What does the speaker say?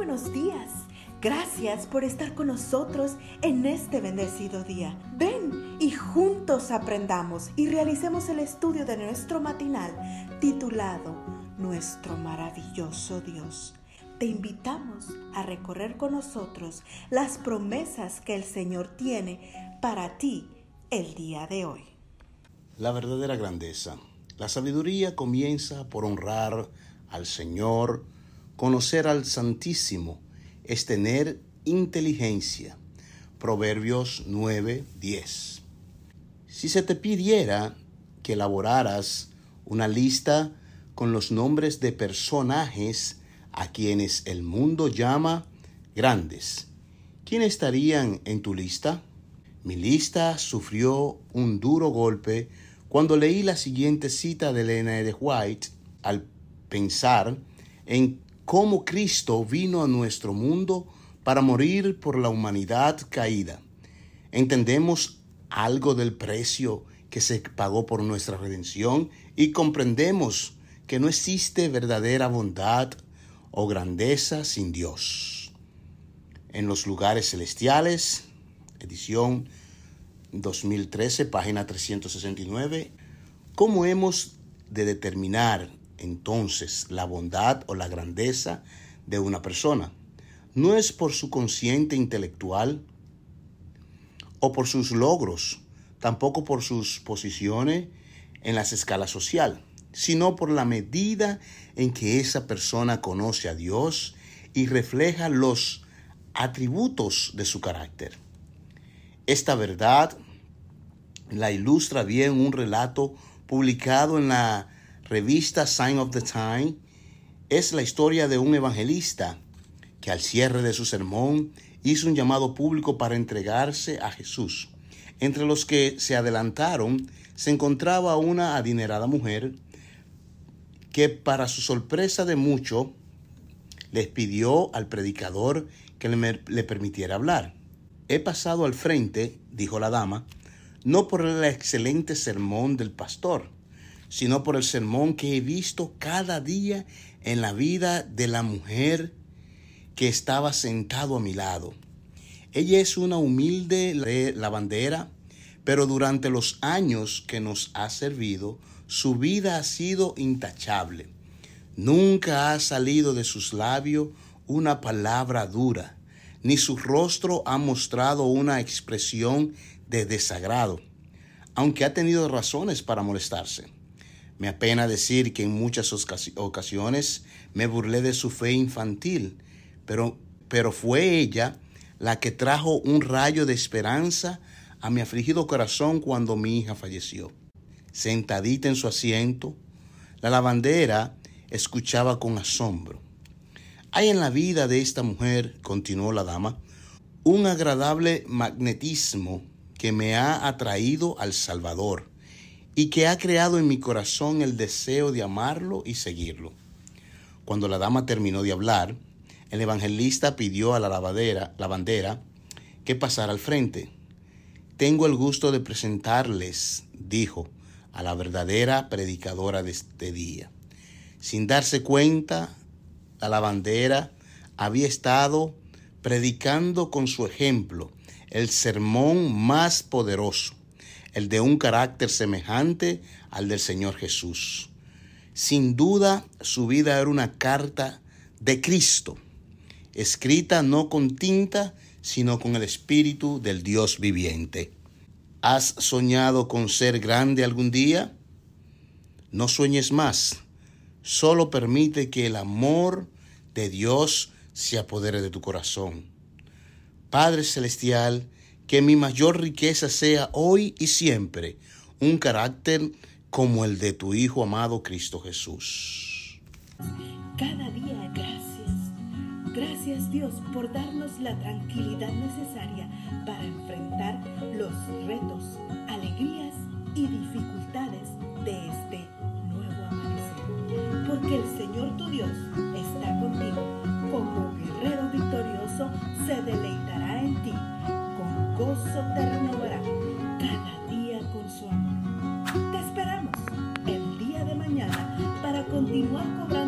buenos días. Gracias por estar con nosotros en este bendecido día. Ven y juntos aprendamos y realicemos el estudio de nuestro matinal titulado Nuestro maravilloso Dios. Te invitamos a recorrer con nosotros las promesas que el Señor tiene para ti el día de hoy. La verdadera grandeza. La sabiduría comienza por honrar al Señor, conocer al Santísimo, es tener inteligencia. Proverbios 9, 10. Si se te pidiera que elaboraras una lista con los nombres de personajes a quienes el mundo llama grandes, ¿quién estarían en tu lista? Mi lista sufrió un duro golpe cuando leí la siguiente cita de Elena de White al pensar en cómo Cristo vino a nuestro mundo para morir por la humanidad caída. Entendemos algo del precio que se pagó por nuestra redención y comprendemos que no existe verdadera bondad o grandeza sin Dios. En los lugares celestiales, edición 2013, página 369, ¿cómo hemos de determinar entonces la bondad o la grandeza de una persona. No es por su consciente intelectual o por sus logros, tampoco por sus posiciones en las escalas social, sino por la medida en que esa persona conoce a Dios y refleja los atributos de su carácter. Esta verdad la ilustra bien un relato publicado en la revista Sign of the Time es la historia de un evangelista que al cierre de su sermón hizo un llamado público para entregarse a Jesús. Entre los que se adelantaron se encontraba una adinerada mujer que para su sorpresa de mucho les pidió al predicador que le, le permitiera hablar. He pasado al frente, dijo la dama, no por el excelente sermón del pastor, sino por el sermón que he visto cada día en la vida de la mujer que estaba sentado a mi lado. Ella es una humilde lavandera, pero durante los años que nos ha servido, su vida ha sido intachable. Nunca ha salido de sus labios una palabra dura, ni su rostro ha mostrado una expresión de desagrado, aunque ha tenido razones para molestarse. Me apena decir que en muchas ocasiones me burlé de su fe infantil, pero, pero fue ella la que trajo un rayo de esperanza a mi afligido corazón cuando mi hija falleció. Sentadita en su asiento, la lavandera escuchaba con asombro. Hay en la vida de esta mujer, continuó la dama, un agradable magnetismo que me ha atraído al Salvador y que ha creado en mi corazón el deseo de amarlo y seguirlo. Cuando la dama terminó de hablar, el evangelista pidió a la lavadera, lavandera que pasara al frente. Tengo el gusto de presentarles, dijo, a la verdadera predicadora de este día. Sin darse cuenta, la lavandera había estado predicando con su ejemplo el sermón más poderoso el de un carácter semejante al del Señor Jesús. Sin duda, su vida era una carta de Cristo, escrita no con tinta, sino con el Espíritu del Dios viviente. ¿Has soñado con ser grande algún día? No sueñes más, solo permite que el amor de Dios se apodere de tu corazón. Padre Celestial, que mi mayor riqueza sea hoy y siempre un carácter como el de tu Hijo amado Cristo Jesús. Cada día gracias. Gracias Dios por darnos la tranquilidad necesaria para enfrentar gozo terminará cada día con su amor. Te esperamos el día de mañana para continuar cobrando